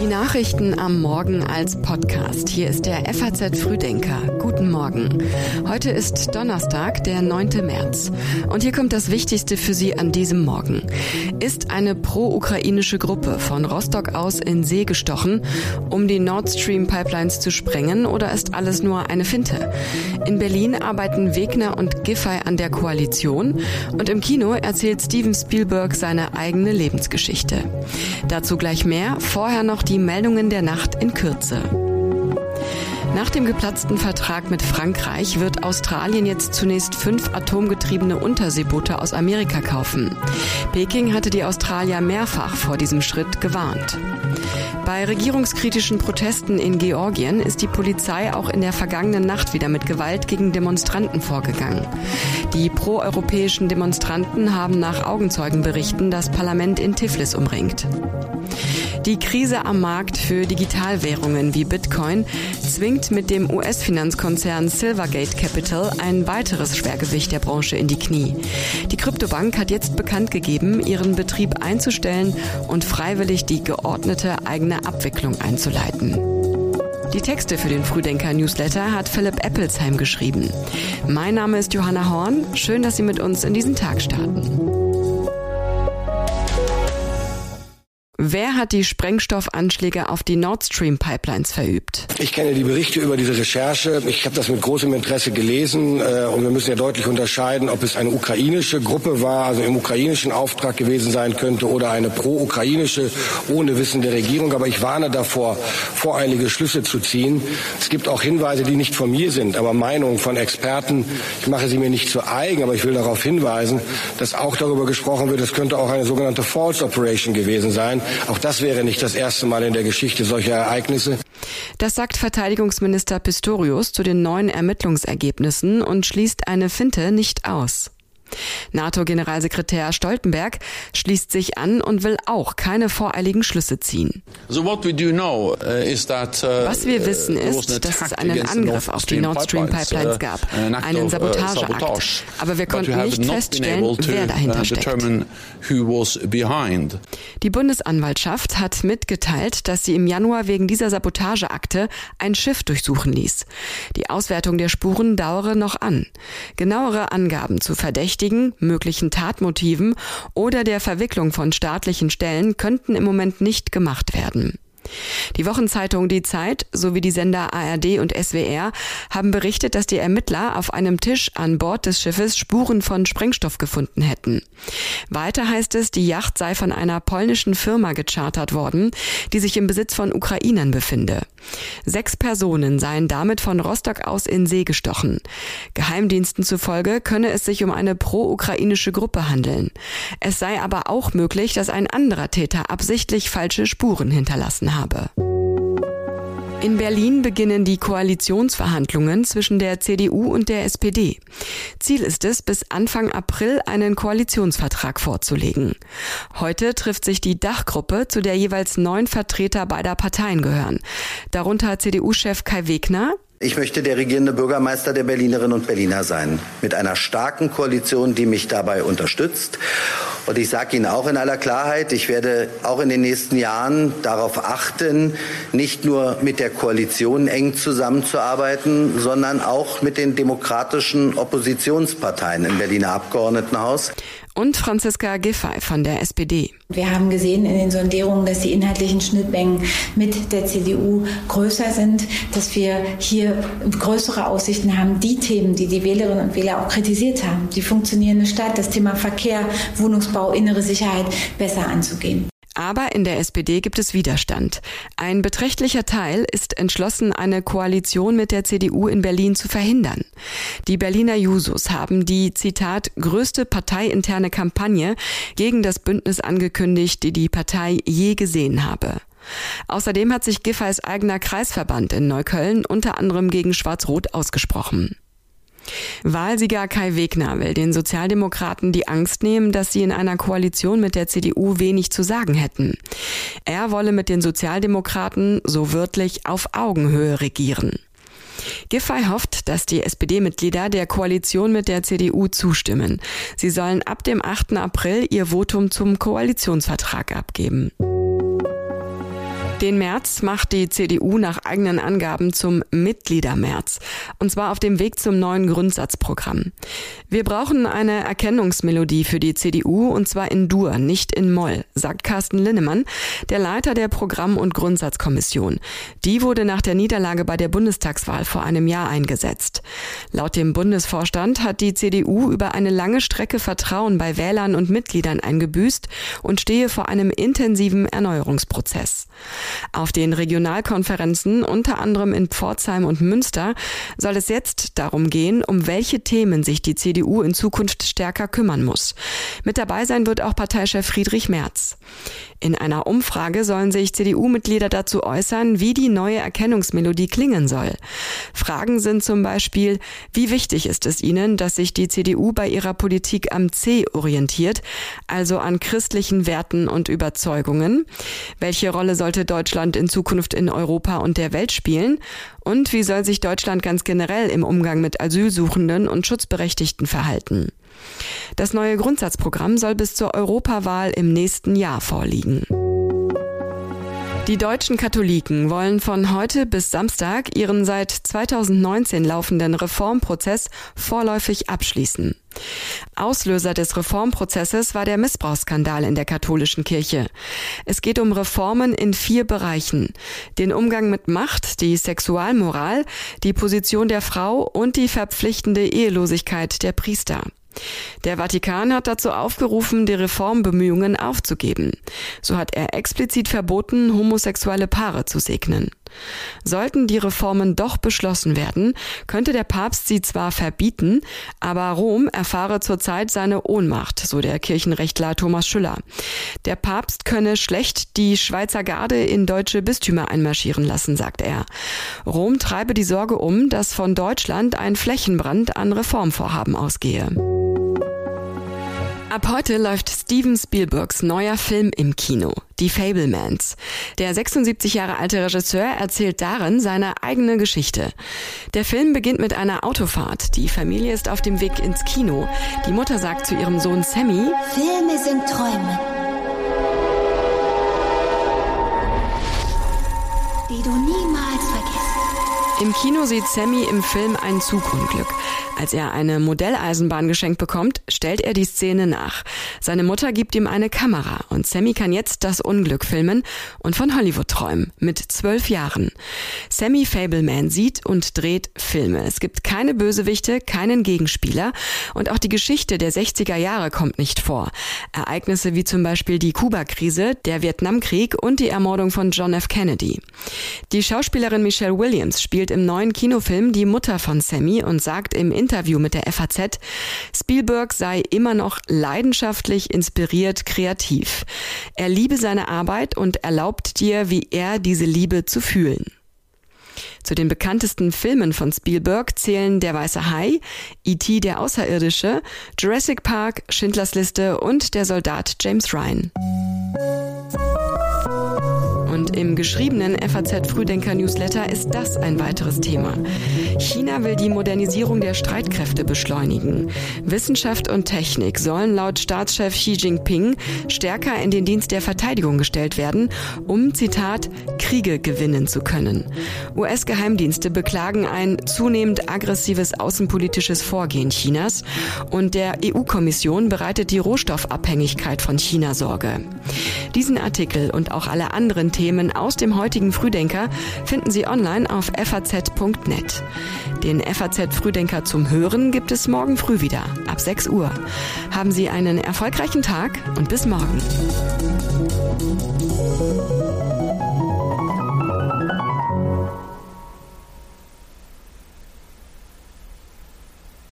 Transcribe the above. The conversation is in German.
Die Nachrichten am Morgen als Podcast. Hier ist der FAZ Frühdenker. Guten Morgen. Heute ist Donnerstag, der 9. März. Und hier kommt das Wichtigste für Sie an diesem Morgen. Ist eine pro-ukrainische Gruppe von Rostock aus in See gestochen, um die Nord Stream Pipelines zu sprengen oder ist alles nur eine Finte? In Berlin arbeiten Wegner und Giffey an der Koalition und im Kino erzählt Steven Spielberg seine eigene Lebensgeschichte. Dazu gleich mehr. Vorher noch die Meldungen der Nacht in Kürze. Nach dem geplatzten Vertrag mit Frankreich wird Australien jetzt zunächst fünf atomgetriebene Unterseeboote aus Amerika kaufen. Peking hatte die Australier mehrfach vor diesem Schritt gewarnt. Bei regierungskritischen Protesten in Georgien ist die Polizei auch in der vergangenen Nacht wieder mit Gewalt gegen Demonstranten vorgegangen. Die proeuropäischen Demonstranten haben nach Augenzeugenberichten das Parlament in Tiflis umringt. Die Krise am Markt für Digitalwährungen wie Bitcoin zwingt mit dem US-Finanzkonzern Silvergate Capital ein weiteres Schwergewicht der Branche in die Knie. Die Kryptobank hat jetzt bekannt gegeben, ihren Betrieb einzustellen und freiwillig die geordnete eigene Abwicklung einzuleiten. Die Texte für den Frühdenker Newsletter hat Philipp Eppelsheim geschrieben. Mein Name ist Johanna Horn. Schön, dass Sie mit uns in diesen Tag starten. Wer hat die Sprengstoffanschläge auf die Nord Stream Pipelines verübt? Ich kenne die Berichte über diese Recherche. Ich habe das mit großem Interesse gelesen. Äh, und wir müssen ja deutlich unterscheiden, ob es eine ukrainische Gruppe war, also im ukrainischen Auftrag gewesen sein könnte, oder eine pro-ukrainische ohne Wissen der Regierung. Aber ich warne davor, voreilige Schlüsse zu ziehen. Es gibt auch Hinweise, die nicht von mir sind, aber Meinungen von Experten. Ich mache sie mir nicht zu eigen, aber ich will darauf hinweisen, dass auch darüber gesprochen wird, es könnte auch eine sogenannte False Operation gewesen sein. Auch das wäre nicht das erste Mal in der Geschichte solcher Ereignisse. Das sagt Verteidigungsminister Pistorius zu den neuen Ermittlungsergebnissen und schließt eine Finte nicht aus. NATO-Generalsekretär Stoltenberg schließt sich an und will auch keine voreiligen Schlüsse ziehen. Uh, uh, Was wir wissen ist, dass es einen Angriff auf die Nord Stream Pipelines uh, gab, einen Sabotageakt. Aber wir konnten nicht feststellen, wer dahinter steckt. Die Bundesanwaltschaft hat mitgeteilt, dass sie im Januar wegen dieser Sabotageakte ein Schiff durchsuchen ließ. Die Auswertung der Spuren dauere noch an. Genauere Angaben zu Verdächtigen Verdächtigen, möglichen Tatmotiven oder der Verwicklung von staatlichen Stellen könnten im Moment nicht gemacht werden. Die Wochenzeitung Die Zeit sowie die Sender ARD und SWR haben berichtet, dass die Ermittler auf einem Tisch an Bord des Schiffes Spuren von Sprengstoff gefunden hätten. Weiter heißt es, die Yacht sei von einer polnischen Firma gechartert worden, die sich im Besitz von Ukrainern befinde. Sechs Personen seien damit von Rostock aus in See gestochen. Geheimdiensten zufolge könne es sich um eine pro-ukrainische Gruppe handeln. Es sei aber auch möglich, dass ein anderer Täter absichtlich falsche Spuren hinterlassen habe. In Berlin beginnen die Koalitionsverhandlungen zwischen der CDU und der SPD. Ziel ist es, bis Anfang April einen Koalitionsvertrag vorzulegen. Heute trifft sich die Dachgruppe, zu der jeweils neun Vertreter beider Parteien gehören. Darunter CDU-Chef Kai Wegner, ich möchte der regierende Bürgermeister der Berlinerinnen und Berliner sein, mit einer starken Koalition, die mich dabei unterstützt. Und ich sage Ihnen auch in aller Klarheit, ich werde auch in den nächsten Jahren darauf achten, nicht nur mit der Koalition eng zusammenzuarbeiten, sondern auch mit den demokratischen Oppositionsparteien im Berliner Abgeordnetenhaus und Franziska Giffey von der SPD. Wir haben gesehen in den Sondierungen, dass die inhaltlichen Schnittmengen mit der CDU größer sind, dass wir hier größere Aussichten haben, die Themen, die die Wählerinnen und Wähler auch kritisiert haben, die funktionierende Stadt, das Thema Verkehr, Wohnungsbau, innere Sicherheit besser anzugehen. Aber in der SPD gibt es Widerstand. Ein beträchtlicher Teil ist entschlossen, eine Koalition mit der CDU in Berlin zu verhindern. Die Berliner Jusos haben die, Zitat, größte parteiinterne Kampagne gegen das Bündnis angekündigt, die die Partei je gesehen habe. Außerdem hat sich Giffey's eigener Kreisverband in Neukölln unter anderem gegen Schwarz-Rot ausgesprochen. Wahlsieger Kai Wegner will den Sozialdemokraten die Angst nehmen, dass sie in einer Koalition mit der CDU wenig zu sagen hätten. Er wolle mit den Sozialdemokraten, so wörtlich, auf Augenhöhe regieren. Giffey hofft, dass die SPD-Mitglieder der Koalition mit der CDU zustimmen. Sie sollen ab dem 8. April ihr Votum zum Koalitionsvertrag abgeben. Den März macht die CDU nach eigenen Angaben zum Mitgliedermärz. Und zwar auf dem Weg zum neuen Grundsatzprogramm. Wir brauchen eine Erkennungsmelodie für die CDU und zwar in Dur, nicht in Moll, sagt Carsten Linnemann, der Leiter der Programm- und Grundsatzkommission. Die wurde nach der Niederlage bei der Bundestagswahl vor einem Jahr eingesetzt. Laut dem Bundesvorstand hat die CDU über eine lange Strecke Vertrauen bei Wählern und Mitgliedern eingebüßt und stehe vor einem intensiven Erneuerungsprozess. Auf den Regionalkonferenzen, unter anderem in Pforzheim und Münster, soll es jetzt darum gehen, um welche Themen sich die CDU in Zukunft stärker kümmern muss. Mit dabei sein wird auch Parteichef Friedrich Merz. In einer Umfrage sollen sich CDU-Mitglieder dazu äußern, wie die neue Erkennungsmelodie klingen soll. Fragen sind zum Beispiel, wie wichtig ist es Ihnen, dass sich die CDU bei ihrer Politik am C orientiert, also an christlichen Werten und Überzeugungen? Welche Rolle sollte Deutschland in Zukunft in Europa und der Welt spielen? Und wie soll sich Deutschland ganz generell im Umgang mit Asylsuchenden und Schutzberechtigten verhalten? Das neue Grundsatzprogramm soll bis zur Europawahl im nächsten Jahr vorliegen. Die deutschen Katholiken wollen von heute bis Samstag ihren seit 2019 laufenden Reformprozess vorläufig abschließen. Auslöser des Reformprozesses war der Missbrauchsskandal in der katholischen Kirche. Es geht um Reformen in vier Bereichen. Den Umgang mit Macht, die Sexualmoral, die Position der Frau und die verpflichtende Ehelosigkeit der Priester. Der Vatikan hat dazu aufgerufen, die Reformbemühungen aufzugeben. So hat er explizit verboten, homosexuelle Paare zu segnen. Sollten die Reformen doch beschlossen werden, könnte der Papst sie zwar verbieten, aber Rom erfahre zurzeit seine Ohnmacht, so der Kirchenrechtler Thomas Schüller. Der Papst könne schlecht die Schweizer Garde in deutsche Bistümer einmarschieren lassen, sagt er. Rom treibe die Sorge um, dass von Deutschland ein Flächenbrand an Reformvorhaben ausgehe. Ab heute läuft Steven Spielbergs neuer Film im Kino, Die Fablemans. Der 76 Jahre alte Regisseur erzählt darin seine eigene Geschichte. Der Film beginnt mit einer Autofahrt. Die Familie ist auf dem Weg ins Kino. Die Mutter sagt zu ihrem Sohn Sammy, Filme sind Träume, die du niemals vergisst. Im Kino sieht Sammy im Film ein Zugunglück. Als er eine Modelleisenbahn geschenkt bekommt, stellt er die Szene nach. Seine Mutter gibt ihm eine Kamera und Sammy kann jetzt das Unglück filmen und von Hollywood träumen. Mit zwölf Jahren. Sammy Fableman sieht und dreht Filme. Es gibt keine Bösewichte, keinen Gegenspieler und auch die Geschichte der 60er Jahre kommt nicht vor. Ereignisse wie zum Beispiel die Kuba-Krise, der Vietnamkrieg und die Ermordung von John F. Kennedy. Die Schauspielerin Michelle Williams spielt im neuen Kinofilm die Mutter von Sammy und sagt im Interview mit der FAZ, Spielberg sei immer noch leidenschaftlich, inspiriert, kreativ. Er liebe seine Arbeit und erlaubt dir, wie er diese Liebe zu fühlen. Zu den bekanntesten Filmen von Spielberg zählen Der weiße Hai, E.T. der Außerirdische, Jurassic Park, Schindlers Liste und Der Soldat James Ryan. Im geschriebenen FAZ Frühdenker Newsletter ist das ein weiteres Thema. China will die Modernisierung der Streitkräfte beschleunigen. Wissenschaft und Technik sollen laut Staatschef Xi Jinping stärker in den Dienst der Verteidigung gestellt werden, um, Zitat, Kriege gewinnen zu können. US-Geheimdienste beklagen ein zunehmend aggressives außenpolitisches Vorgehen Chinas und der EU-Kommission bereitet die Rohstoffabhängigkeit von China Sorge. Diesen Artikel und auch alle anderen Themen Themen aus dem heutigen Frühdenker finden Sie online auf faz.net. Den FAZ Frühdenker zum Hören gibt es morgen früh wieder, ab 6 Uhr. Haben Sie einen erfolgreichen Tag und bis morgen.